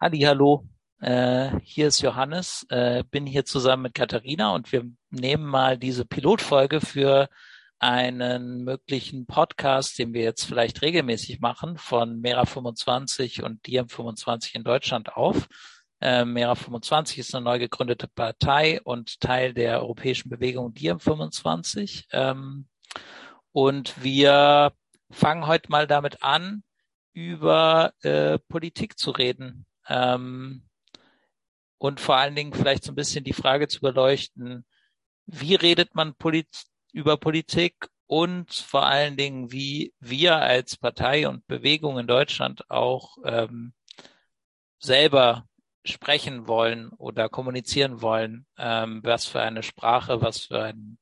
Hallo, äh, hier ist Johannes, äh, bin hier zusammen mit Katharina und wir nehmen mal diese Pilotfolge für einen möglichen Podcast, den wir jetzt vielleicht regelmäßig machen, von Mera25 und Diem25 in Deutschland auf. Äh, Mera25 ist eine neu gegründete Partei und Teil der europäischen Bewegung Diem25. Ähm, und wir fangen heute mal damit an, über äh, Politik zu reden. Ähm, und vor allen Dingen vielleicht so ein bisschen die Frage zu beleuchten, wie redet man Polit über Politik und vor allen Dingen, wie wir als Partei und Bewegung in Deutschland auch ähm, selber sprechen wollen oder kommunizieren wollen, ähm, was für eine Sprache, was für ein,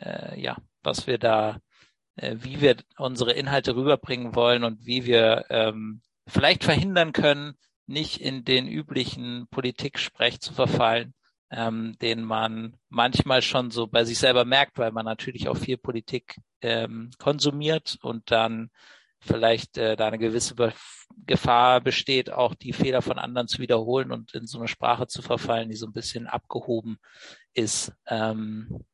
äh, ja, was wir da, äh, wie wir unsere Inhalte rüberbringen wollen und wie wir ähm, vielleicht verhindern können, nicht in den üblichen Politiksprech zu verfallen, ähm, den man manchmal schon so bei sich selber merkt, weil man natürlich auch viel Politik ähm, konsumiert und dann vielleicht äh, da eine gewisse Be Gefahr besteht, auch die Fehler von anderen zu wiederholen und in so eine Sprache zu verfallen, die so ein bisschen abgehoben ist. Ähm,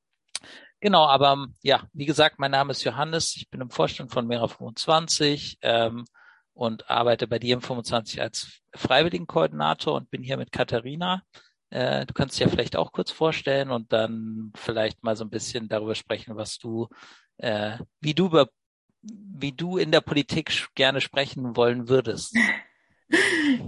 genau, aber ja, wie gesagt, mein Name ist Johannes, ich bin im Vorstand von Mera25. Ähm, und arbeite bei dir im 25 als Freiwilligenkoordinator und bin hier mit Katharina. Äh, du kannst dich ja vielleicht auch kurz vorstellen und dann vielleicht mal so ein bisschen darüber sprechen, was du, äh, wie du über, wie du in der Politik gerne sprechen wollen würdest.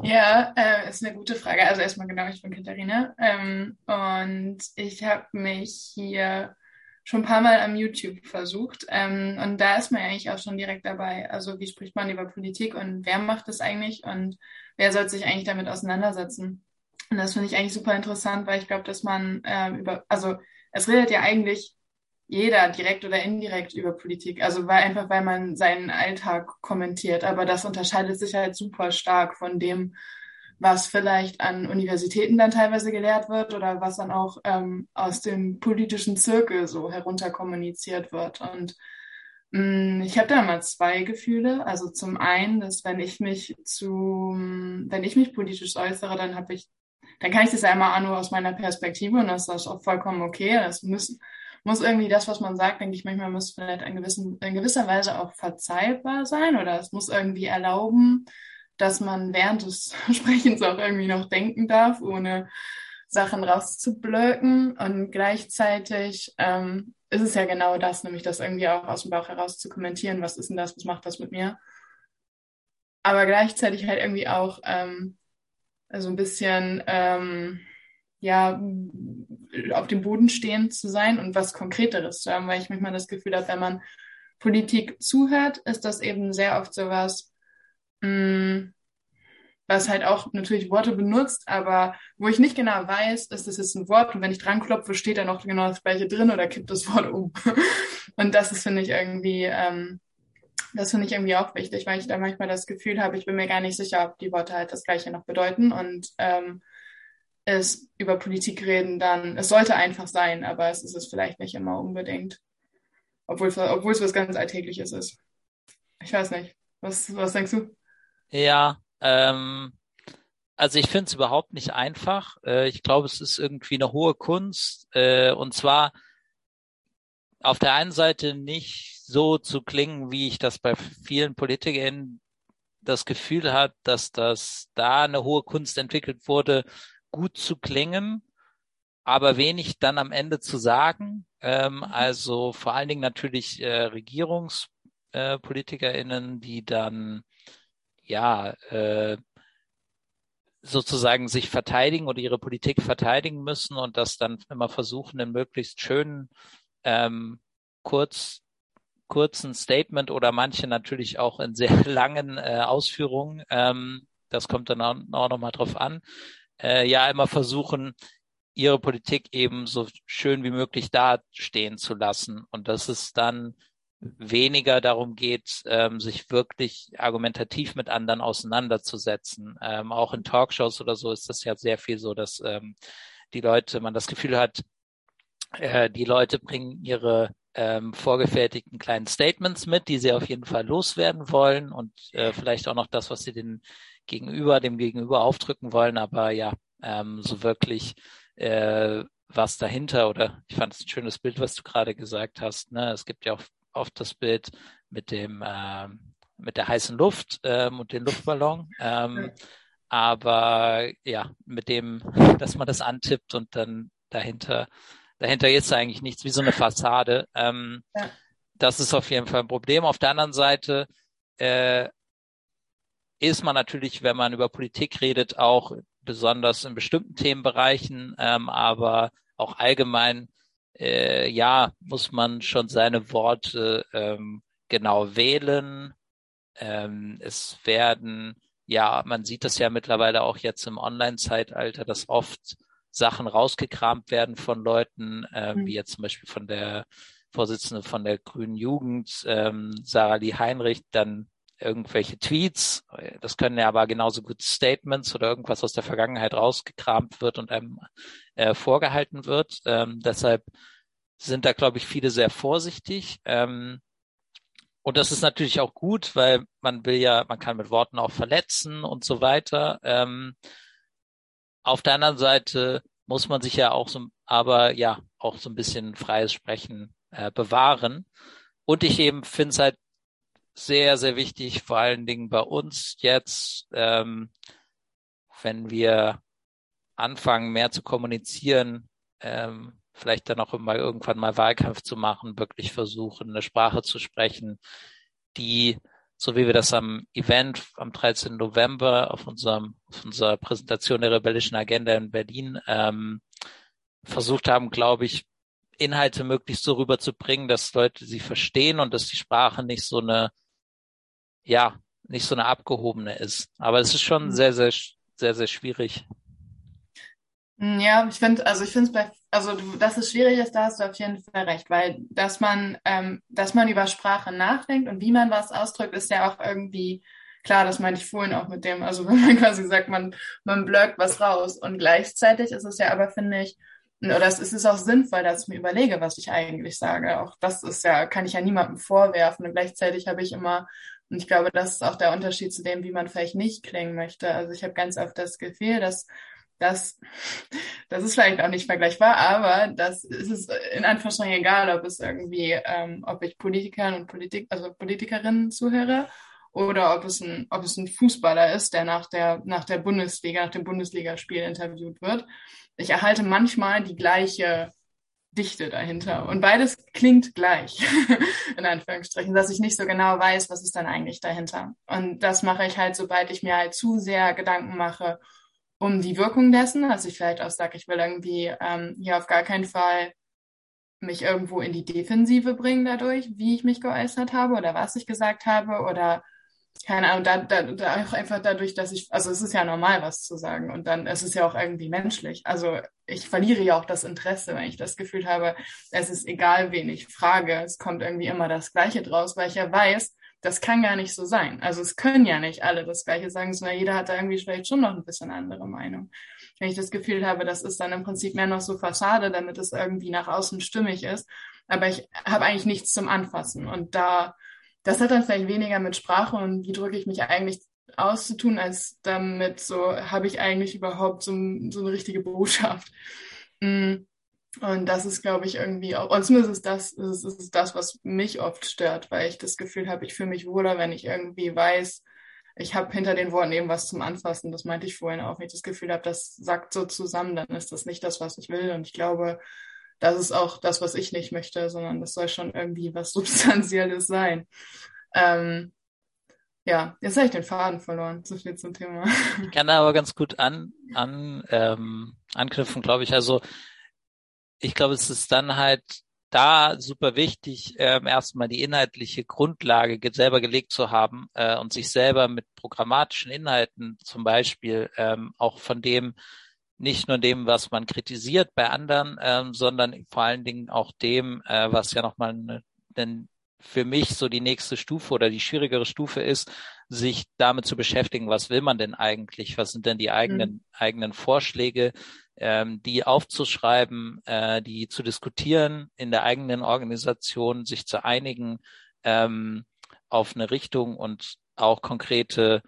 Ja, äh, ist eine gute Frage. Also erstmal genau, ich bin Katharina ähm, und ich habe mich hier schon ein paar Mal am YouTube versucht. Ähm, und da ist man eigentlich auch schon direkt dabei. Also wie spricht man über Politik und wer macht das eigentlich und wer soll sich eigentlich damit auseinandersetzen? Und das finde ich eigentlich super interessant, weil ich glaube, dass man äh, über, also es redet ja eigentlich jeder direkt oder indirekt über Politik. Also weil einfach, weil man seinen Alltag kommentiert. Aber das unterscheidet sich halt super stark von dem, was vielleicht an Universitäten dann teilweise gelehrt wird oder was dann auch ähm, aus dem politischen Zirkel so herunter kommuniziert wird. Und mh, mm, ich habe da mal zwei Gefühle. Also zum einen, dass wenn ich mich zu, wenn ich mich politisch äußere, dann habe ich, dann kann ich das ja immer nur aus meiner Perspektive und das ist auch vollkommen okay. Das muss, muss irgendwie das, was man sagt, denke ich manchmal, muss vielleicht in, gewissen, in gewisser Weise auch verzeihbar sein oder es muss irgendwie erlauben, dass man während des Sprechens auch irgendwie noch denken darf, ohne Sachen rauszublöken. Und gleichzeitig ähm, ist es ja genau das, nämlich das irgendwie auch aus dem Bauch heraus zu kommentieren, was ist denn das, was macht das mit mir. Aber gleichzeitig halt irgendwie auch ähm, also ein bisschen ähm, ja auf dem Boden stehend zu sein und was Konkreteres zu haben, weil ich manchmal das Gefühl habe, wenn man Politik zuhört, ist das eben sehr oft sowas, Mm, was halt auch natürlich Worte benutzt, aber wo ich nicht genau weiß, ist das jetzt ein Wort und wenn ich dran klopfe, steht da noch genau das gleiche drin oder kippt das Wort um. Und das ist, finde ich, irgendwie, ähm, das finde ich irgendwie auch wichtig, weil ich da manchmal das Gefühl habe, ich bin mir gar nicht sicher, ob die Worte halt das gleiche noch bedeuten und ähm, es über Politik reden dann, es sollte einfach sein, aber es ist es vielleicht nicht immer unbedingt. Obwohl, obwohl es was ganz Alltägliches ist. Ich weiß nicht. Was, was denkst du? Ja, ähm, also ich finde es überhaupt nicht einfach. Äh, ich glaube, es ist irgendwie eine hohe Kunst. Äh, und zwar auf der einen Seite nicht so zu klingen, wie ich das bei vielen Politikern das Gefühl hat, dass das da eine hohe Kunst entwickelt wurde, gut zu klingen, aber wenig dann am Ende zu sagen. Ähm, also vor allen Dingen natürlich äh, RegierungspolitikerInnen, äh, die dann ja, äh, sozusagen sich verteidigen oder ihre Politik verteidigen müssen und das dann immer versuchen, in möglichst schönen, ähm, kurz, kurzen Statement oder manche natürlich auch in sehr langen äh, Ausführungen, ähm, das kommt dann auch, auch nochmal drauf an, äh, ja immer versuchen, ihre Politik eben so schön wie möglich dastehen zu lassen. Und das ist dann weniger darum geht, ähm, sich wirklich argumentativ mit anderen auseinanderzusetzen. Ähm, auch in Talkshows oder so ist das ja sehr viel so, dass ähm, die Leute, man das Gefühl hat, äh, die Leute bringen ihre ähm, vorgefertigten kleinen Statements mit, die sie auf jeden Fall loswerden wollen und äh, vielleicht auch noch das, was sie den Gegenüber, dem Gegenüber aufdrücken wollen. Aber ja, ähm, so wirklich äh, was dahinter oder ich fand es ein schönes Bild, was du gerade gesagt hast. Ne? Es gibt ja auch oft das Bild mit dem äh, mit der heißen Luft ähm, und den Luftballon. Ähm, aber ja, mit dem, dass man das antippt und dann dahinter, dahinter ist eigentlich nichts wie so eine Fassade. Ähm, ja. Das ist auf jeden Fall ein Problem. Auf der anderen Seite äh, ist man natürlich, wenn man über Politik redet, auch besonders in bestimmten Themenbereichen, ähm, aber auch allgemein, äh, ja, muss man schon seine Worte ähm, genau wählen. Ähm, es werden, ja, man sieht das ja mittlerweile auch jetzt im Online-Zeitalter, dass oft Sachen rausgekramt werden von Leuten, ähm, mhm. wie jetzt zum Beispiel von der Vorsitzende von der Grünen Jugend, ähm, Sarah Lee Heinrich, dann irgendwelche Tweets. Das können ja aber genauso gut Statements oder irgendwas aus der Vergangenheit rausgekramt wird und einem äh, vorgehalten wird. Ähm, deshalb sind da, glaube ich, viele sehr vorsichtig. Ähm, und das ist natürlich auch gut, weil man will ja, man kann mit Worten auch verletzen und so weiter. Ähm, auf der anderen Seite muss man sich ja auch so, aber ja, auch so ein bisschen freies Sprechen äh, bewahren. Und ich eben finde es halt sehr, sehr wichtig, vor allen Dingen bei uns jetzt, ähm, wenn wir anfangen, mehr zu kommunizieren, ähm, vielleicht dann auch mal irgendwann mal Wahlkampf zu machen, wirklich versuchen, eine Sprache zu sprechen, die, so wie wir das am Event am 13. November auf unserem, auf unserer Präsentation der rebellischen Agenda in Berlin ähm, versucht haben, glaube ich, Inhalte möglichst so rüberzubringen, dass Leute sie verstehen und dass die Sprache nicht so eine ja, nicht so eine abgehobene ist. Aber es ist schon mhm. sehr, sehr, sehr, sehr schwierig. Mm, ja, ich finde, also ich finde es bei, also dass es schwierig ist, da hast du auf jeden Fall recht, weil dass man, ähm, dass man über Sprache nachdenkt und wie man was ausdrückt, ist ja auch irgendwie klar, das meinte ich vorhin auch mit dem, also wenn man quasi sagt, man, man blöckt was raus und gleichzeitig ist es ja aber, finde ich, oder es ist auch sinnvoll, dass ich mir überlege, was ich eigentlich sage. Auch das ist ja, kann ich ja niemandem vorwerfen. Und gleichzeitig habe ich immer und ich glaube, das ist auch der Unterschied zu dem, wie man vielleicht nicht klingen möchte. Also ich habe ganz oft das Gefühl, dass das, das ist vielleicht auch nicht vergleichbar, aber das ist es in Anführungsstrichen egal, ob es irgendwie, ähm, ob ich Politikern und Politik, also Politikerinnen zuhöre oder ob es ein, ob es ein Fußballer ist, der nach der, nach der Bundesliga, nach dem Bundesligaspiel interviewt wird. Ich erhalte manchmal die gleiche Dichte dahinter. Und beides klingt gleich, in Anführungsstrichen, dass ich nicht so genau weiß, was ist dann eigentlich dahinter. Und das mache ich halt, sobald ich mir halt zu sehr Gedanken mache um die Wirkung dessen. Also ich vielleicht auch sage, ich will irgendwie ähm, hier auf gar keinen Fall mich irgendwo in die Defensive bringen dadurch, wie ich mich geäußert habe oder was ich gesagt habe oder keine Ahnung, da, da, da auch einfach dadurch, dass ich, also es ist ja normal, was zu sagen und dann es ist ja auch irgendwie menschlich. Also ich verliere ja auch das Interesse, wenn ich das Gefühl habe, es ist egal, wen ich frage, es kommt irgendwie immer das Gleiche draus, weil ich ja weiß, das kann gar nicht so sein. Also es können ja nicht alle das Gleiche sagen, sondern jeder hat da irgendwie vielleicht schon noch ein bisschen andere Meinung. Wenn ich das Gefühl habe, das ist dann im Prinzip mehr noch so Fassade, damit es irgendwie nach außen stimmig ist, aber ich habe eigentlich nichts zum Anfassen und da das hat dann vielleicht weniger mit Sprache und wie drücke ich mich eigentlich auszutun, als damit so, habe ich eigentlich überhaupt so, so eine richtige Botschaft. Mm. Und das ist, glaube ich, irgendwie auch, und zumindest ist das, ist, ist das, was mich oft stört, weil ich das Gefühl habe, ich fühle mich wohler, wenn ich irgendwie weiß, ich habe hinter den Worten eben was zum Anfassen. Das meinte ich vorhin auch. Wenn ich das Gefühl habe, das sagt so zusammen, dann ist das nicht das, was ich will. Und ich glaube, das ist auch das, was ich nicht möchte, sondern das soll schon irgendwie was Substanzielles sein. Ähm, ja, jetzt habe ich den Faden verloren. So viel zum Thema. Ich kann da aber ganz gut an, an ähm, anknüpfen, glaube ich. Also ich glaube, es ist dann halt da super wichtig, ähm, erstmal die inhaltliche Grundlage selber gelegt zu haben äh, und sich selber mit programmatischen Inhalten zum Beispiel ähm, auch von dem nicht nur dem, was man kritisiert bei anderen, ähm, sondern vor allen Dingen auch dem, äh, was ja nochmal eine, eine, für mich so die nächste Stufe oder die schwierigere Stufe ist, sich damit zu beschäftigen, was will man denn eigentlich? Was sind denn die eigenen, mhm. eigenen Vorschläge? ähm, die aufzuschreiben, äh, die zu diskutieren in der eigenen Organisation, sich zu einigen ähm, auf eine Richtung und auch konkrete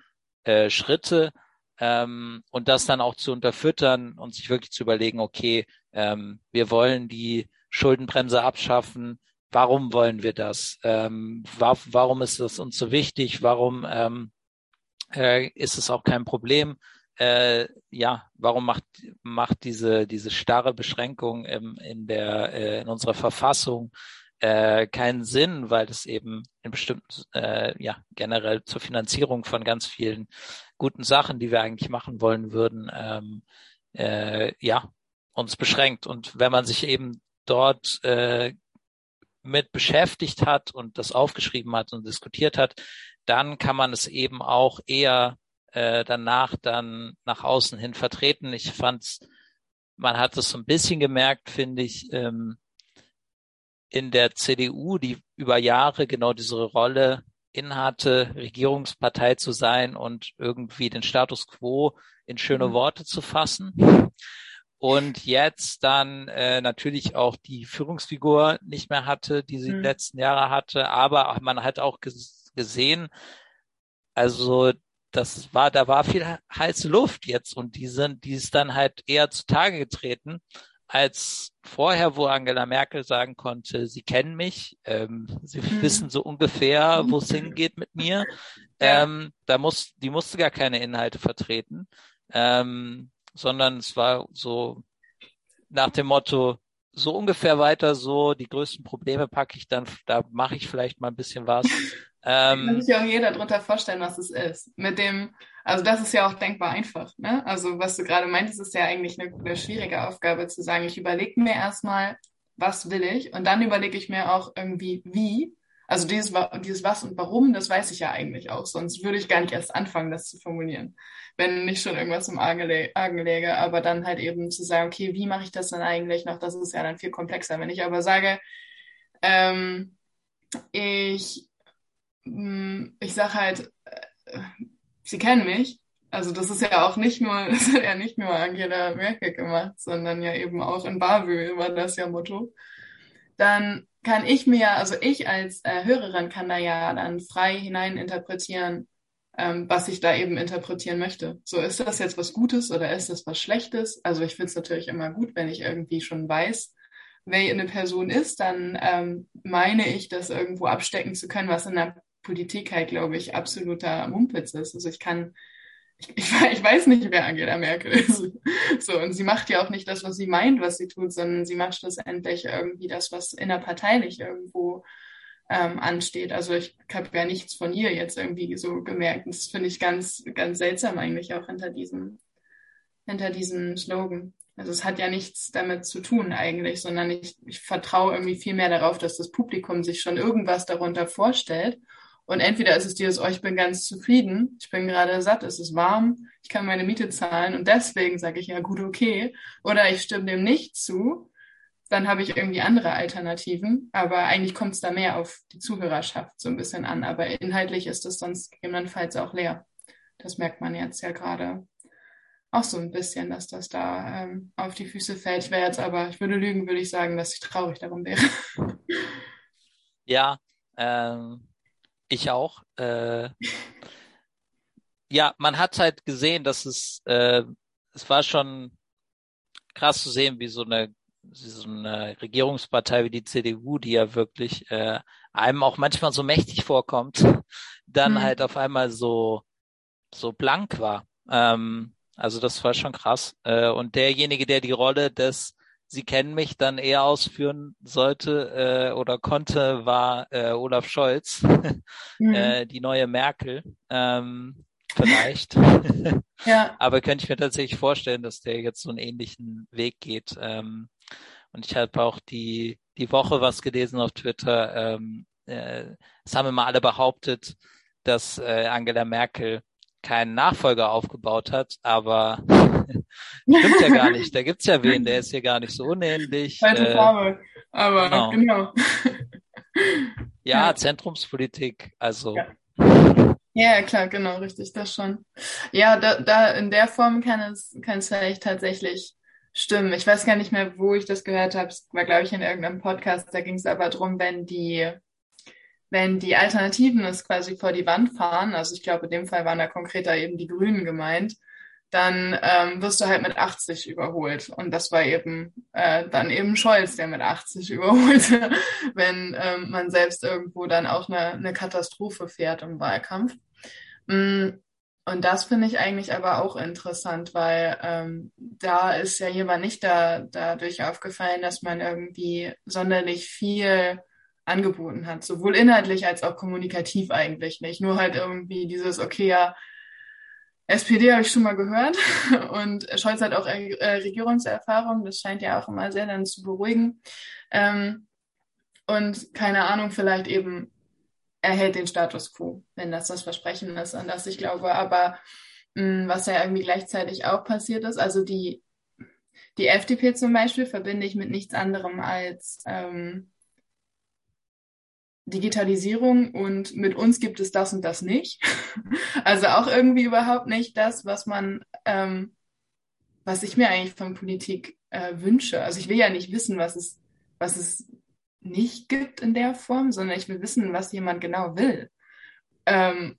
äh, Schritte ähm, und das dann auch zu unterfüttern und sich wirklich zu überlegen, okay, ähm, wir wollen die Schuldenbremse abschaffen. Warum wollen wir das? Ähm, wa warum ist das uns so wichtig? Warum ähm, äh, ist es auch kein Problem? Äh, ja, warum macht macht diese diese starre Beschränkung im, in der äh, in unserer Verfassung äh, keinen Sinn, weil es eben in bestimmten äh, ja generell zur Finanzierung von ganz vielen guten Sachen, die wir eigentlich machen wollen würden, ähm, äh, ja uns beschränkt. Und wenn man sich eben dort äh, mit beschäftigt hat und das aufgeschrieben hat und diskutiert hat, dann kann man es eben auch eher äh, danach dann nach außen hin vertreten. Ich fand's, man hat es so ein bisschen gemerkt, finde ich, ähm, in der CDU, die über Jahre genau diese Rolle innehatte, Regierungspartei zu sein und irgendwie den Status quo in schöne mhm. Worte zu fassen und jetzt dann äh, natürlich auch die Führungsfigur nicht mehr hatte, die sie mhm. die letzten Jahre hatte, aber man hat auch gesehen, also das war, da war viel heiße Luft jetzt und die sind, die ist dann halt eher zutage getreten als vorher, wo Angela Merkel sagen konnte, sie kennen mich, ähm, sie mhm. wissen so ungefähr, wo es hingeht mit mir. Ähm, da muss, die musste gar keine Inhalte vertreten. Ähm, sondern es war so nach dem Motto, so ungefähr weiter so, die größten Probleme packe ich dann, da mache ich vielleicht mal ein bisschen was. Ähm, kann sich ja auch jeder darunter vorstellen, was es ist. Mit dem, also das ist ja auch denkbar einfach. Ne? Also was du gerade meintest, ist ja eigentlich eine, eine schwierige Aufgabe zu sagen, ich überlege mir erstmal, was will ich und dann überlege ich mir auch irgendwie, wie also dieses, dieses Was und Warum, das weiß ich ja eigentlich auch, sonst würde ich gar nicht erst anfangen, das zu formulieren, wenn nicht schon irgendwas im Argen, läge. Aber dann halt eben zu sagen, okay, wie mache ich das dann eigentlich noch? Das ist ja dann viel komplexer. Wenn ich aber sage, ähm, ich, mh, ich sage halt, äh, Sie kennen mich, also das ist ja auch nicht nur, das hat ja nicht nur Angela Merkel gemacht, sondern ja eben auch in Bavü war das ja Motto. Dann kann ich mir, also ich als äh, Hörerin kann da ja dann frei hineininterpretieren, ähm, was ich da eben interpretieren möchte. So, ist das jetzt was Gutes oder ist das was Schlechtes? Also ich finde es natürlich immer gut, wenn ich irgendwie schon weiß, wer eine Person ist, dann ähm, meine ich, das irgendwo abstecken zu können, was in der Politik halt, glaube ich, absoluter Mumpitz ist. Also ich kann ich, ich, weiß nicht, wer Angela Merkel ist. So, und sie macht ja auch nicht das, was sie meint, was sie tut, sondern sie macht schlussendlich irgendwie das, was innerparteilich irgendwo ähm, ansteht. Also ich habe ja nichts von ihr jetzt irgendwie so gemerkt. Das finde ich ganz, ganz seltsam eigentlich auch hinter diesem, hinter diesem Slogan. Also es hat ja nichts damit zu tun eigentlich, sondern ich, ich vertraue irgendwie viel mehr darauf, dass das Publikum sich schon irgendwas darunter vorstellt und entweder ist es dieses, oh, ich bin ganz zufrieden, ich bin gerade satt, es ist warm, ich kann meine Miete zahlen und deswegen sage ich ja gut, okay. Oder ich stimme dem nicht zu, dann habe ich irgendwie andere Alternativen. Aber eigentlich kommt es da mehr auf die Zuhörerschaft so ein bisschen an. Aber inhaltlich ist es sonst gegebenenfalls auch leer. Das merkt man jetzt ja gerade auch so ein bisschen, dass das da ähm, auf die Füße fällt. Ich wäre jetzt aber, ich würde lügen, würde ich sagen, dass ich traurig darum wäre. Ja, ähm, ich auch. Äh, ja, man hat halt gesehen, dass es, äh, es war schon krass zu sehen, wie so eine, so eine Regierungspartei wie die CDU, die ja wirklich äh, einem auch manchmal so mächtig vorkommt, dann mhm. halt auf einmal so so blank war. Ähm, also das war schon krass. Äh, und derjenige, der die Rolle des Sie kennen mich dann eher ausführen sollte äh, oder konnte, war äh, Olaf Scholz, mhm. äh, die neue Merkel. Ähm, vielleicht. ja. Aber könnte ich mir tatsächlich vorstellen, dass der jetzt so einen ähnlichen Weg geht. Ähm, und ich habe auch die, die Woche was gelesen auf Twitter. Ähm, äh, es haben immer alle behauptet, dass äh, Angela Merkel keinen Nachfolger aufgebaut hat, aber stimmt ja gar nicht. Da gibt's ja wen, der ist hier gar nicht so unähnlich. Alte äh, Farbe, aber genau. genau. ja, Zentrumspolitik, also. Ja. Ja, klar, genau, richtig, das schon. Ja, da, da in der Form kann es, kann es vielleicht tatsächlich stimmen. Ich weiß gar nicht mehr, wo ich das gehört habe. Es war, glaube ich, in irgendeinem Podcast. Da ging es aber darum, wenn die, wenn die Alternativen es quasi vor die Wand fahren, also ich glaube, in dem Fall waren da konkreter eben die Grünen gemeint, dann ähm, wirst du halt mit 80 überholt. Und das war eben äh, dann eben Scholz, der mit 80 überholte, wenn ähm, man selbst irgendwo dann auch eine, eine Katastrophe fährt im Wahlkampf. Mm, und das finde ich eigentlich aber auch interessant, weil ähm, da ist ja jemand nicht da, dadurch aufgefallen, dass man irgendwie sonderlich viel angeboten hat, sowohl inhaltlich als auch kommunikativ eigentlich nicht. Nur halt irgendwie dieses, okay, ja, SPD habe ich schon mal gehört und Scholz hat auch äh, Regierungserfahrung, das scheint ja auch immer sehr dann zu beruhigen. Ähm, und keine Ahnung, vielleicht eben er hält den Status quo, wenn das das Versprechen ist, an das ich glaube. Aber mh, mm, was ja irgendwie gleichzeitig auch passiert ist, also die, die FDP zum Beispiel verbinde ich mit nichts anderem als ähm, Digitalisierung und mit uns gibt es das und das nicht. Also auch irgendwie überhaupt nicht das, was man, ähm, was ich mir eigentlich von Politik äh, wünsche. Also ich will ja nicht wissen, was es, was es nicht gibt in der Form, sondern ich will wissen, was jemand genau will. Ähm,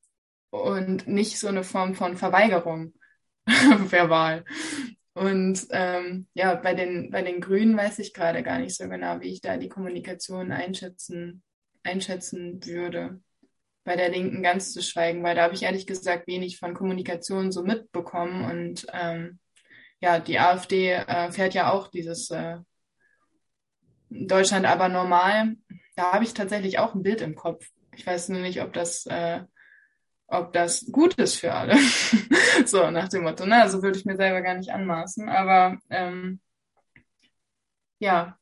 und nicht so eine Form von Verweigerung verbal. Und ähm, ja, bei den, bei den Grünen weiß ich gerade gar nicht so genau, wie ich da die Kommunikation einschätzen einschätzen würde. Bei der Linken ganz zu schweigen, weil da habe ich ehrlich gesagt wenig von Kommunikation so mitbekommen. Und ähm, ja, die AfD äh, fährt ja auch dieses äh, Deutschland aber normal. Da habe ich tatsächlich auch ein Bild im Kopf. Ich weiß nur nicht, ob das, äh, ob das gut ist für alle. so nach dem Motto. Na, so würde ich mir selber gar nicht anmaßen. Aber ähm, ja,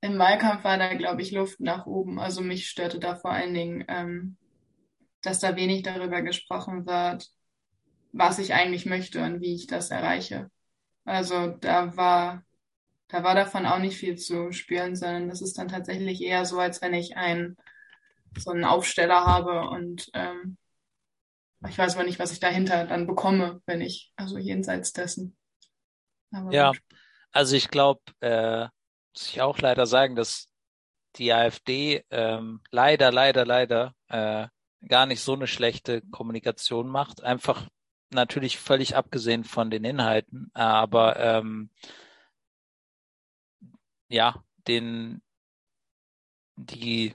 im Wahlkampf war da, glaube ich, Luft nach oben. Also mich störte da vor allen Dingen, ähm, dass da wenig darüber gesprochen wird, was ich eigentlich möchte und wie ich das erreiche. Also da war, da war davon auch nicht viel zu spüren, sondern das ist dann tatsächlich eher so, als wenn ich einen so einen Aufsteller habe und ähm, ich weiß aber nicht, was ich dahinter dann bekomme, wenn ich, also jenseits dessen. Aber ja, also ich glaube, äh, muss ich auch leider sagen, dass die AfD ähm, leider, leider, leider äh, gar nicht so eine schlechte Kommunikation macht. Einfach natürlich völlig abgesehen von den Inhalten, aber ähm, ja, den die,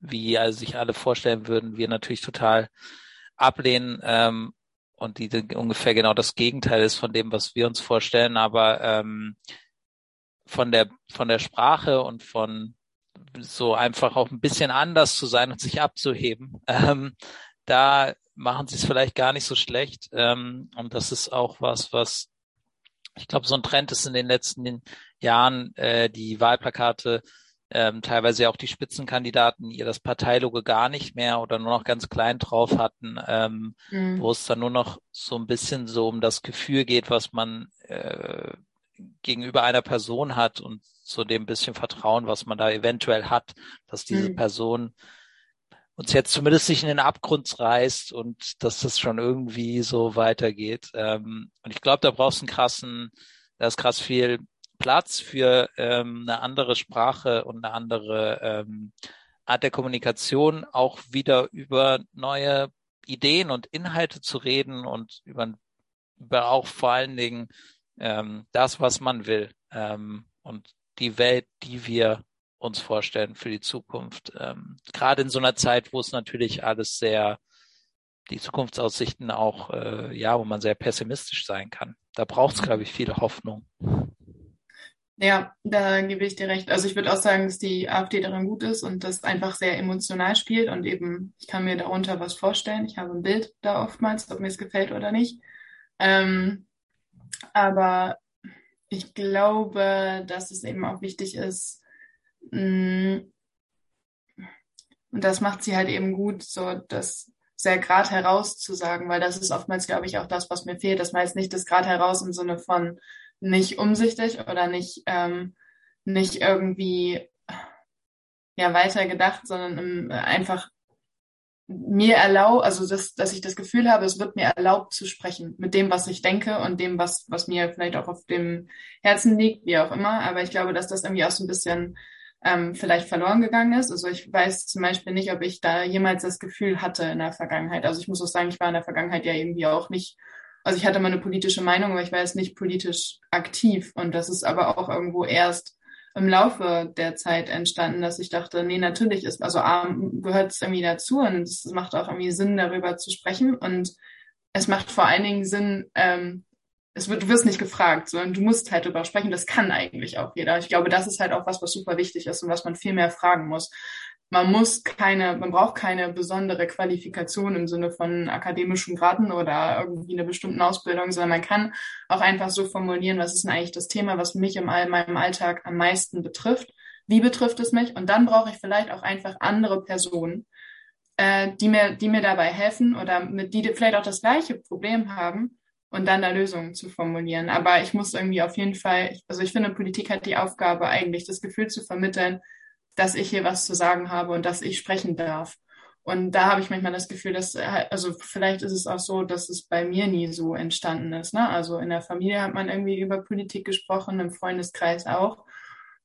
wie also sich alle vorstellen würden, wir natürlich total ablehnen ähm, und die ungefähr genau das Gegenteil ist von dem, was wir uns vorstellen. Aber ähm, von der, von der Sprache und von so einfach auch ein bisschen anders zu sein und sich abzuheben. Ähm, da machen sie es vielleicht gar nicht so schlecht. Ähm, und das ist auch was, was ich glaube, so ein Trend ist in den letzten Jahren, äh, die Wahlplakate, ähm, teilweise auch die Spitzenkandidaten ihr das Parteilogo gar nicht mehr oder nur noch ganz klein drauf hatten, ähm, mhm. wo es dann nur noch so ein bisschen so um das Gefühl geht, was man äh, gegenüber einer Person hat und zu dem bisschen Vertrauen, was man da eventuell hat, dass diese mhm. Person uns jetzt zumindest nicht in den Abgrund reißt und dass das schon irgendwie so weitergeht. Ähm, und ich glaube, da brauchst du einen krassen, da ist krass viel Platz für ähm, eine andere Sprache und eine andere ähm, Art der Kommunikation, auch wieder über neue Ideen und Inhalte zu reden und über, über auch vor allen Dingen ähm, das, was man will ähm, und die Welt, die wir uns vorstellen für die Zukunft. Ähm, Gerade in so einer Zeit, wo es natürlich alles sehr, die Zukunftsaussichten auch, äh, ja, wo man sehr pessimistisch sein kann. Da braucht es, glaube ich, viel Hoffnung. Ja, da gebe ich dir recht. Also ich würde auch sagen, dass die AfD darin gut ist und das einfach sehr emotional spielt und eben, ich kann mir darunter was vorstellen. Ich habe ein Bild da oftmals, ob mir es gefällt oder nicht. Ähm, aber ich glaube, dass es eben auch wichtig ist, mm, und das macht sie halt eben gut, so das sehr grad heraus zu sagen, weil das ist oftmals, glaube ich, auch das, was mir fehlt. Das meist nicht das grad heraus im Sinne von nicht umsichtig oder nicht, ähm, nicht irgendwie ja weiter sondern im, einfach mir erlaubt, also dass, dass ich das Gefühl habe, es wird mir erlaubt zu sprechen mit dem, was ich denke und dem, was, was mir vielleicht auch auf dem Herzen liegt, wie auch immer. Aber ich glaube, dass das irgendwie auch so ein bisschen ähm, vielleicht verloren gegangen ist. Also ich weiß zum Beispiel nicht, ob ich da jemals das Gefühl hatte in der Vergangenheit. Also ich muss auch sagen, ich war in der Vergangenheit ja irgendwie auch nicht, also ich hatte mal eine politische Meinung, aber ich war jetzt nicht politisch aktiv. Und das ist aber auch irgendwo erst im Laufe der Zeit entstanden, dass ich dachte, nee, natürlich ist, also A, gehört es irgendwie dazu und es macht auch irgendwie Sinn, darüber zu sprechen. Und es macht vor allen Dingen Sinn, ähm, es wird, du wirst nicht gefragt, sondern du musst halt darüber sprechen. Das kann eigentlich auch jeder. Ich glaube, das ist halt auch was, was super wichtig ist und was man viel mehr fragen muss. Man muss keine, man braucht keine besondere Qualifikation im Sinne von akademischen Graden oder irgendwie einer bestimmten Ausbildung, sondern man kann auch einfach so formulieren, was ist denn eigentlich das Thema, was mich in meinem Alltag am meisten betrifft? Wie betrifft es mich? Und dann brauche ich vielleicht auch einfach andere Personen, äh, die mir, die mir dabei helfen oder mit die vielleicht auch das gleiche Problem haben und dann da Lösungen zu formulieren. Aber ich muss irgendwie auf jeden Fall, also ich finde, Politik hat die Aufgabe eigentlich, das Gefühl zu vermitteln, dass ich hier was zu sagen habe und dass ich sprechen darf. Und da habe ich manchmal das Gefühl, dass, also vielleicht ist es auch so, dass es bei mir nie so entstanden ist. Ne? Also in der Familie hat man irgendwie über Politik gesprochen, im Freundeskreis auch.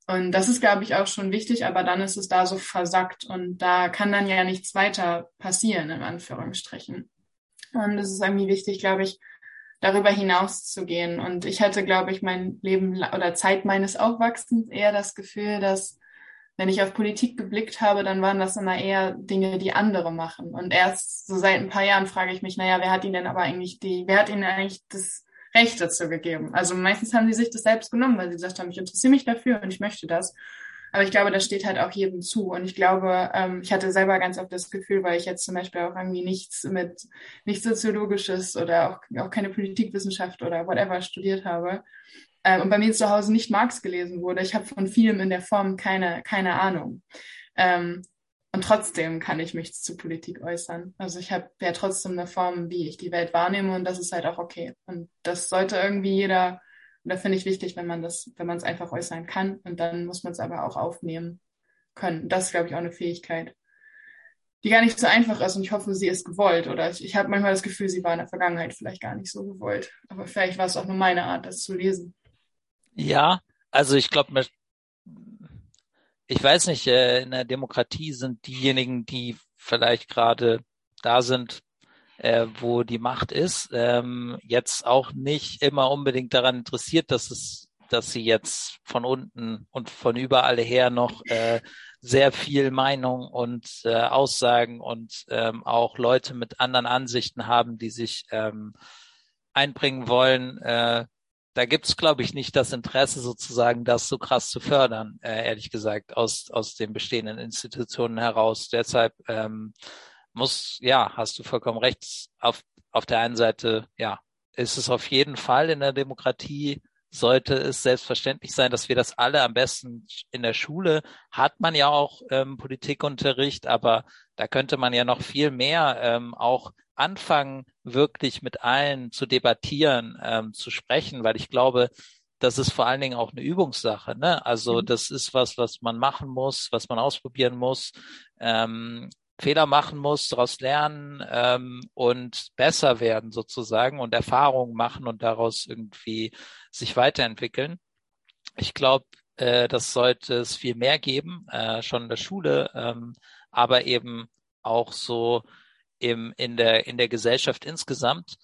Und das ist, glaube ich, auch schon wichtig, aber dann ist es da so versackt und da kann dann ja nichts weiter passieren, in Anführungsstrichen. Und es ist irgendwie wichtig, glaube ich, darüber hinaus zu gehen. Und ich hatte, glaube ich, mein Leben oder Zeit meines Aufwachsens eher das Gefühl, dass wenn ich auf Politik geblickt habe, dann waren das immer eher Dinge, die andere machen. Und erst so seit ein paar Jahren frage ich mich, naja, wer hat ihnen denn aber eigentlich die, wer hat ihnen eigentlich das Recht dazu gegeben? Also meistens haben sie sich das selbst genommen, weil sie gesagt haben, ich interessiere mich dafür und ich möchte das. Aber ich glaube, das steht halt auch jedem zu. Und ich glaube, ähm, ich hatte selber ganz oft das Gefühl, weil ich jetzt zum Beispiel auch irgendwie nichts mit, nichts Soziologisches oder auch, auch keine Politikwissenschaft oder whatever studiert habe. Äh, und bei mir zu Hause nicht Marx gelesen wurde. Ich habe von vielem in der Form keine, keine Ahnung. Ähm, und trotzdem kann ich mich zu Politik äußern. Also ich habe ja trotzdem eine Form, wie ich die Welt wahrnehme und das ist halt auch okay. Und das sollte irgendwie jeder und da finde ich wichtig, wenn man das, wenn man es einfach äußern kann und dann muss man es aber auch aufnehmen können. Das ist, glaube ich, auch eine Fähigkeit, die gar nicht so einfach ist und ich hoffe, sie ist gewollt. Oder ich, ich habe manchmal das Gefühl, sie war in der Vergangenheit vielleicht gar nicht so gewollt. Aber vielleicht war es auch nur meine Art, das zu lesen. Ja, also ich glaube, ich weiß nicht, äh, in der Demokratie sind diejenigen, die vielleicht gerade da sind, äh, wo die Macht ist, ähm, jetzt auch nicht immer unbedingt daran interessiert, dass es, dass sie jetzt von unten und von überall her noch äh, sehr viel Meinung und Aussagen und ähm, auch Leute mit anderen Ansichten haben, die sich ähm, einbringen wollen. Da gibt's, glaube ich, nicht das Interesse, sozusagen das so krass zu fördern, äh, ehrlich gesagt, aus, aus den bestehenden Institutionen heraus. Deshalb ähm, muss, ja, hast du vollkommen recht. Auf, auf der einen Seite, ja, ist es auf jeden Fall in der Demokratie sollte es selbstverständlich sein, dass wir das alle am besten in der Schule hat man ja auch ähm, Politikunterricht, aber da könnte man ja noch viel mehr ähm, auch anfangen, wirklich mit allen zu debattieren, ähm, zu sprechen, weil ich glaube, das ist vor allen Dingen auch eine Übungssache. Ne? Also mhm. das ist was, was man machen muss, was man ausprobieren muss. Ähm, Fehler machen muss, daraus lernen ähm, und besser werden sozusagen und Erfahrungen machen und daraus irgendwie sich weiterentwickeln. Ich glaube, äh, das sollte es viel mehr geben, äh, schon in der Schule, ähm, aber eben auch so im, in, der, in der Gesellschaft insgesamt.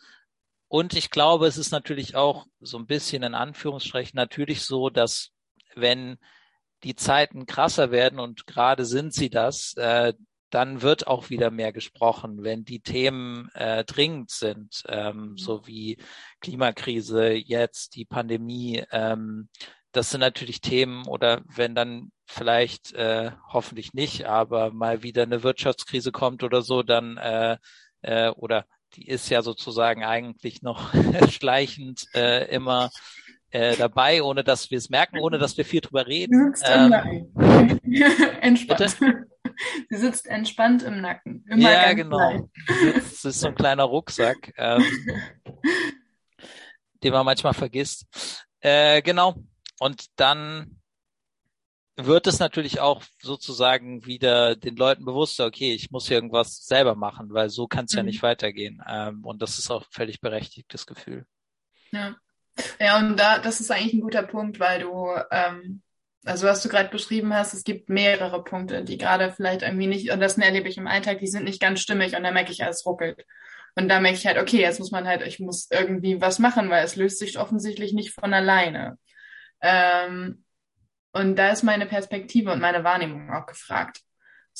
Und ich glaube, es ist natürlich auch so ein bisschen in Anführungsstrichen natürlich so, dass wenn die Zeiten krasser werden und gerade sind sie das, äh, dann wird auch wieder mehr gesprochen, wenn die Themen äh, dringend sind, ähm, mhm. so wie Klimakrise, jetzt die Pandemie. Ähm, das sind natürlich Themen oder wenn dann vielleicht äh, hoffentlich nicht, aber mal wieder eine Wirtschaftskrise kommt oder so, dann äh, äh, oder die ist ja sozusagen eigentlich noch schleichend äh, immer äh, dabei, ohne dass wir es merken, ohne dass wir viel drüber reden. Ähm, Entspannt. Sie sitzt entspannt im Nacken. Immer ja, genau. Das ist so ein kleiner Rucksack, ähm, den man manchmal vergisst. Äh, genau. Und dann wird es natürlich auch sozusagen wieder den Leuten bewusster, okay, ich muss hier irgendwas selber machen, weil so kann es mhm. ja nicht weitergehen. Ähm, und das ist auch ein völlig berechtigtes Gefühl. Ja. Ja, und da, das ist eigentlich ein guter Punkt, weil du, ähm, also was du gerade beschrieben hast, es gibt mehrere Punkte, die gerade vielleicht irgendwie nicht, und das erlebe ich im Alltag, die sind nicht ganz stimmig und da merke ich, alles ruckelt. Und da merke ich halt, okay, jetzt muss man halt, ich muss irgendwie was machen, weil es löst sich offensichtlich nicht von alleine. Ähm, und da ist meine Perspektive und meine Wahrnehmung auch gefragt.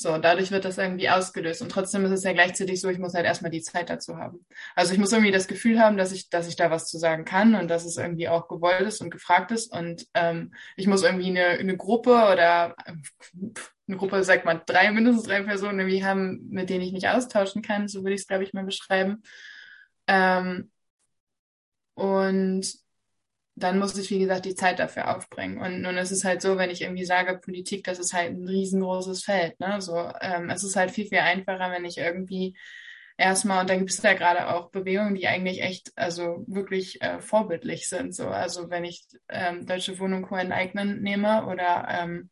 So, dadurch wird das irgendwie ausgelöst. Und trotzdem ist es ja gleichzeitig so, ich muss halt erstmal die Zeit dazu haben. Also ich muss irgendwie das Gefühl haben, dass ich, dass ich da was zu sagen kann und dass es irgendwie auch gewollt ist und gefragt ist. Und ähm, ich muss irgendwie eine, eine Gruppe oder eine Gruppe, sagt man, drei, mindestens drei Personen irgendwie haben, mit denen ich mich austauschen kann. So würde ich es, glaube ich, mal beschreiben. Ähm, und dann muss ich, wie gesagt, die Zeit dafür aufbringen. Und nun ist es halt so, wenn ich irgendwie sage, Politik, das ist halt ein riesengroßes Feld. Ne? So, ähm, es ist halt viel, viel einfacher, wenn ich irgendwie erstmal, und da gibt es ja gerade auch Bewegungen, die eigentlich echt, also wirklich äh, vorbildlich sind. So, also wenn ich ähm, Deutsche Wohnung Co. enteignen nehme oder ähm,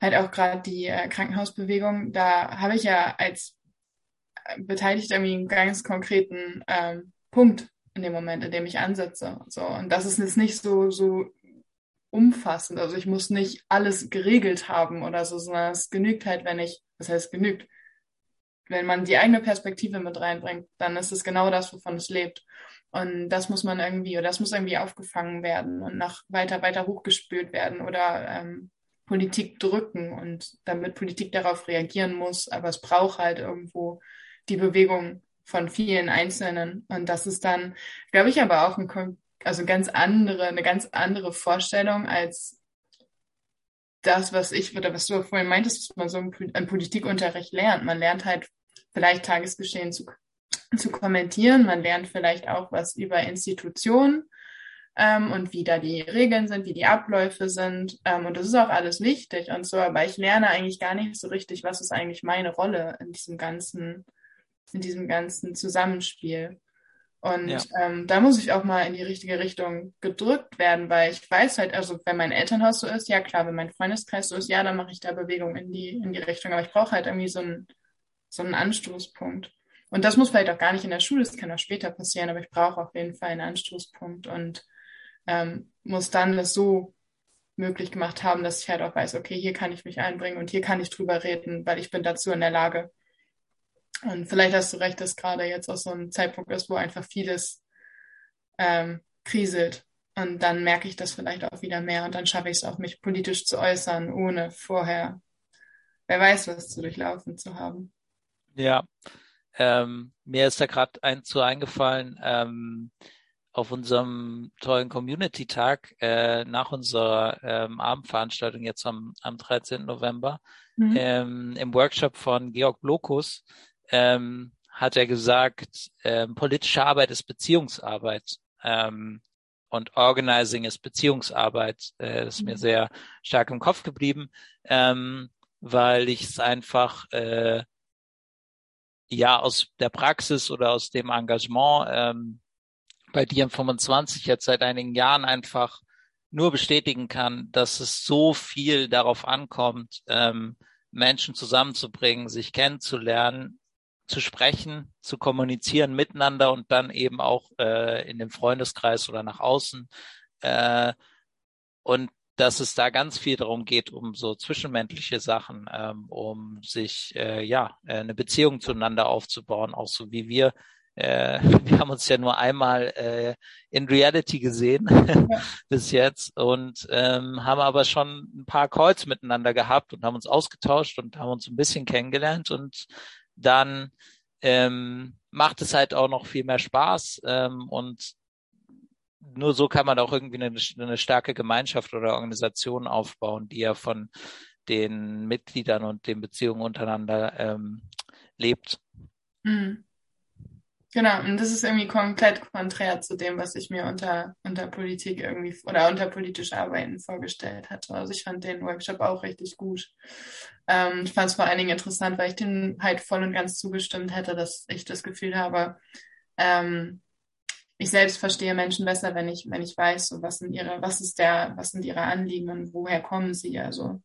halt auch gerade die äh, Krankenhausbewegung, da habe ich ja als äh, beteiligt irgendwie einen ganz konkreten ähm, Punkt in dem Moment, in dem ich ansetze. So, und das ist jetzt nicht so, so umfassend. Also ich muss nicht alles geregelt haben oder so, sondern es genügt halt, wenn ich, was heißt genügt? Wenn man die eigene Perspektive mit reinbringt, dann ist es genau das, wovon es lebt. Und das muss man irgendwie, oder das muss irgendwie aufgefangen werden und nach weiter, weiter hochgespült werden oder ähm, Politik drücken und damit Politik darauf reagieren muss. Aber es braucht halt irgendwo die Bewegung von vielen Einzelnen. Und das ist dann, glaube ich, aber auch ein, also ganz andere, eine ganz andere Vorstellung als das, was ich, oder was du vorhin meintest, was man so im Politikunterricht lernt. Man lernt halt vielleicht Tagesgeschehen zu, zu kommentieren. Man lernt vielleicht auch was über Institutionen ähm, und wie da die Regeln sind, wie die Abläufe sind. Ähm, und das ist auch alles wichtig und so. Aber ich lerne eigentlich gar nicht so richtig, was ist eigentlich meine Rolle in diesem ganzen in diesem ganzen Zusammenspiel. Und ja. ähm, da muss ich auch mal in die richtige Richtung gedrückt werden, weil ich weiß halt, also wenn mein Elternhaus so ist, ja klar, wenn mein Freundeskreis so ist, ja, dann mache ich da Bewegung in die, in die Richtung. Aber ich brauche halt irgendwie so einen, so einen Anstoßpunkt. Und das muss vielleicht auch gar nicht in der Schule, das kann auch später passieren, aber ich brauche auf jeden Fall einen Anstoßpunkt und ähm, muss dann das so möglich gemacht haben, dass ich halt auch weiß, okay, hier kann ich mich einbringen und hier kann ich drüber reden, weil ich bin dazu in der Lage. Und vielleicht hast du recht, dass gerade jetzt auch so ein Zeitpunkt ist, wo einfach vieles ähm, kriselt. Und dann merke ich das vielleicht auch wieder mehr und dann schaffe ich es auch, mich politisch zu äußern, ohne vorher, wer weiß, was zu durchlaufen zu haben. Ja, ähm, mir ist da gerade ein zu eingefallen, ähm, auf unserem tollen Community-Tag äh, nach unserer ähm, Abendveranstaltung jetzt am, am 13. November mhm. ähm, im Workshop von Georg Blokus ähm, hat er gesagt, ähm, politische Arbeit ist Beziehungsarbeit ähm, und Organizing ist Beziehungsarbeit. Äh, das ist mir mhm. sehr stark im Kopf geblieben, ähm, weil ich es einfach äh, ja aus der Praxis oder aus dem Engagement ähm, bei dir im 25 jetzt seit einigen Jahren einfach nur bestätigen kann, dass es so viel darauf ankommt, ähm, Menschen zusammenzubringen, sich kennenzulernen, zu sprechen, zu kommunizieren miteinander und dann eben auch äh, in dem Freundeskreis oder nach außen. Äh, und dass es da ganz viel darum geht, um so zwischenmenschliche Sachen, ähm, um sich äh, ja eine Beziehung zueinander aufzubauen, auch so wie wir. Äh, wir haben uns ja nur einmal äh, in Reality gesehen ja. bis jetzt und ähm, haben aber schon ein paar Calls miteinander gehabt und haben uns ausgetauscht und haben uns ein bisschen kennengelernt und dann ähm, macht es halt auch noch viel mehr Spaß ähm, und nur so kann man auch irgendwie eine, eine starke Gemeinschaft oder Organisation aufbauen, die ja von den Mitgliedern und den Beziehungen untereinander ähm, lebt. Mhm. Genau, und das ist irgendwie komplett konträr zu dem, was ich mir unter, unter Politik irgendwie oder unter politisch Arbeiten vorgestellt hatte. Also ich fand den Workshop auch richtig gut. Ähm, ich fand es vor allen Dingen interessant, weil ich den halt voll und ganz zugestimmt hätte, dass ich das Gefühl habe, ähm, ich selbst verstehe Menschen besser, wenn ich, wenn ich weiß, so was sind ihre, was ist der, was sind ihre Anliegen und woher kommen sie. Also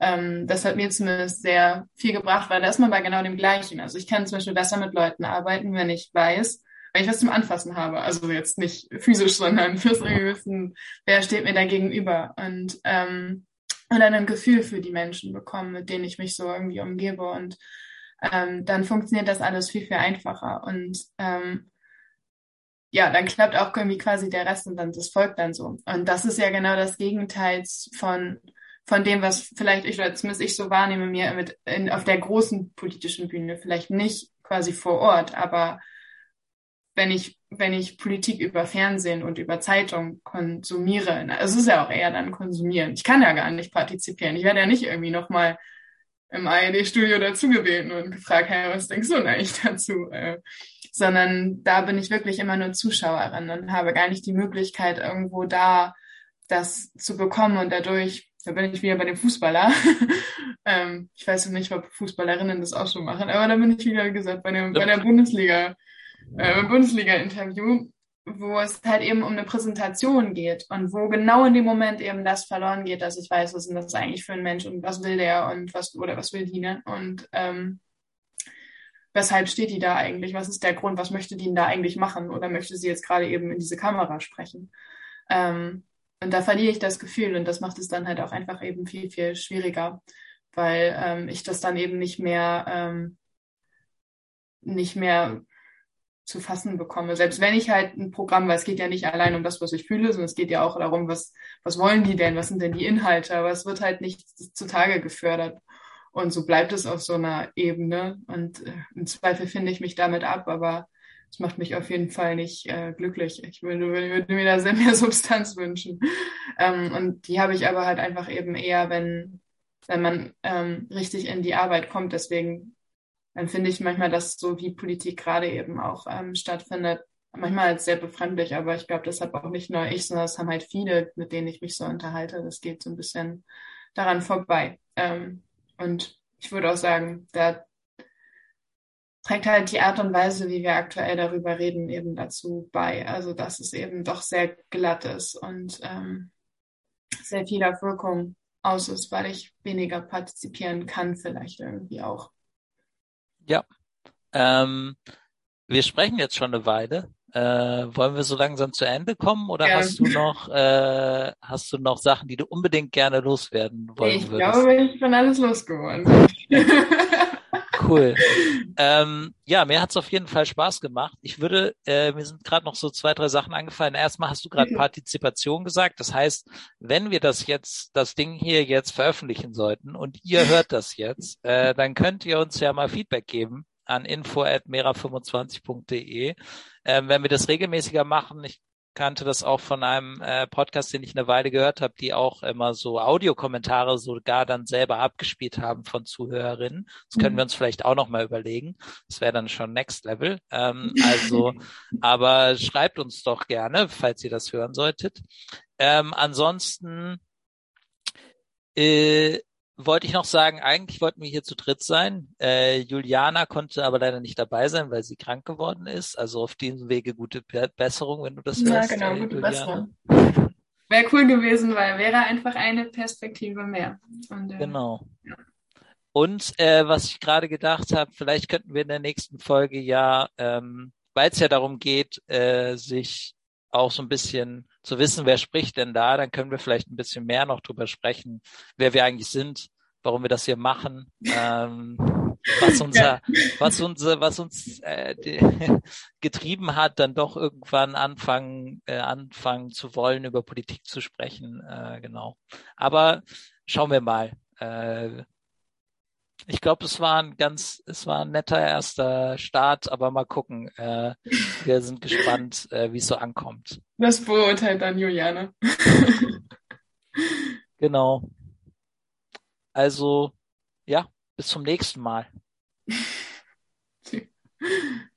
ähm, das hat mir zumindest sehr viel gebracht, weil da ist man bei genau dem Gleichen. Also ich kann zum Beispiel besser mit Leuten arbeiten, wenn ich weiß, wenn ich was zum Anfassen habe. Also jetzt nicht physisch, sondern fürs Wissen, wer steht mir da gegenüber und ähm, und dann ein Gefühl für die Menschen bekommen, mit denen ich mich so irgendwie umgebe und ähm, dann funktioniert das alles viel, viel einfacher. Und ähm, ja, dann klappt auch irgendwie quasi der Rest und dann das folgt dann so. Und das ist ja genau das Gegenteil von, von dem, was vielleicht ich, oder zumindest ich so wahrnehme, mir mit in, auf der großen politischen Bühne, vielleicht nicht quasi vor Ort, aber wenn ich, wenn ich Politik über Fernsehen und über Zeitung konsumiere, na, es ist ja auch eher dann konsumieren. Ich kann ja gar nicht partizipieren. Ich werde ja nicht irgendwie nochmal im ARD-Studio dazugewählt und gefragt, hey, was denkst du denn eigentlich dazu? Äh, sondern da bin ich wirklich immer nur Zuschauerin und habe gar nicht die Möglichkeit, irgendwo da das zu bekommen und dadurch, da bin ich wieder bei dem Fußballer. ähm, ich weiß nicht, ob Fußballerinnen das auch schon machen, aber da bin ich wieder, wie gesagt, bei, dem, bei der Bundesliga, äh, Bundesliga-Interview wo es halt eben um eine Präsentation geht und wo genau in dem Moment eben das verloren geht, dass ich weiß, was ist das eigentlich für ein Mensch und was will der und was oder was will die, ne? Und ähm, weshalb steht die da eigentlich? Was ist der Grund? Was möchte die denn da eigentlich machen? Oder möchte sie jetzt gerade eben in diese Kamera sprechen? Ähm, und da verliere ich das Gefühl und das macht es dann halt auch einfach eben viel, viel schwieriger, weil ähm, ich das dann eben nicht mehr ähm, nicht mehr zu fassen bekomme. Selbst wenn ich halt ein Programm, weil es geht ja nicht allein um das, was ich fühle, sondern es geht ja auch darum, was, was wollen die denn, was sind denn die Inhalte, aber es wird halt nicht zutage gefördert. Und so bleibt es auf so einer Ebene. Und äh, im Zweifel finde ich mich damit ab, aber es macht mich auf jeden Fall nicht äh, glücklich. Ich würde, würde, mir da sehr mehr Substanz wünschen. Ähm, und die habe ich aber halt einfach eben eher, wenn, wenn man ähm, richtig in die Arbeit kommt. Deswegen dann finde ich manchmal, dass so wie Politik gerade eben auch ähm, stattfindet, manchmal als sehr befremdlich, aber ich glaube, das hat auch nicht nur ich, sondern das haben halt viele, mit denen ich mich so unterhalte. Das geht so ein bisschen daran vorbei. Ähm, und ich würde auch sagen, da trägt halt die Art und Weise, wie wir aktuell darüber reden, eben dazu bei. Also, dass es eben doch sehr glatt ist und ähm, sehr viel auf Wirkung aus ist, weil ich weniger partizipieren kann, vielleicht irgendwie auch. Ja. Ähm, wir sprechen jetzt schon eine Weile. Äh, wollen wir so langsam zu Ende kommen oder ja. hast du noch äh, hast du noch Sachen, die du unbedingt gerne loswerden wollen ich würdest? Ich glaube, ich bin alles losgeworden. cool. ähm, ja, mir hat's auf jeden Fall Spaß gemacht. Ich würde, äh, mir sind gerade noch so zwei, drei Sachen angefallen. Erstmal hast du gerade mhm. Partizipation gesagt. Das heißt, wenn wir das jetzt, das Ding hier jetzt veröffentlichen sollten und ihr hört das jetzt, äh, dann könnt ihr uns ja mal Feedback geben an info@mera25.de. Ähm, wenn wir das regelmäßiger machen, ich kannte das auch von einem äh, Podcast, den ich eine Weile gehört habe, die auch immer so Audiokommentare sogar dann selber abgespielt haben von Zuhörerinnen. Das können mhm. wir uns vielleicht auch noch mal überlegen. Das wäre dann schon Next Level. Ähm, also, aber schreibt uns doch gerne, falls ihr das hören solltet. Ähm, ansonsten äh, wollte ich noch sagen, eigentlich wollten wir hier zu dritt sein. Äh, Juliana konnte aber leider nicht dabei sein, weil sie krank geworden ist. Also auf diesem Wege gute Besserung, wenn du das ja, hörst. Ja, genau, gute Juliana. Besserung. Wäre cool gewesen, weil wäre einfach eine Perspektive mehr. Und, äh, genau. Ja. Und äh, was ich gerade gedacht habe, vielleicht könnten wir in der nächsten Folge ja, ähm, weil es ja darum geht, äh, sich auch so ein bisschen zu wissen, wer spricht denn da, dann können wir vielleicht ein bisschen mehr noch drüber sprechen, wer wir eigentlich sind, warum wir das hier machen, ähm, was unser, was unser, was uns äh, getrieben hat, dann doch irgendwann anfangen, äh, anfangen zu wollen, über Politik zu sprechen, äh, genau. Aber schauen wir mal. Äh, ich glaube, es war ein ganz, es war ein netter erster Start, aber mal gucken. Äh, wir sind gespannt, äh, wie es so ankommt. Das beurteilt dann Juliane. genau. Also, ja, bis zum nächsten Mal.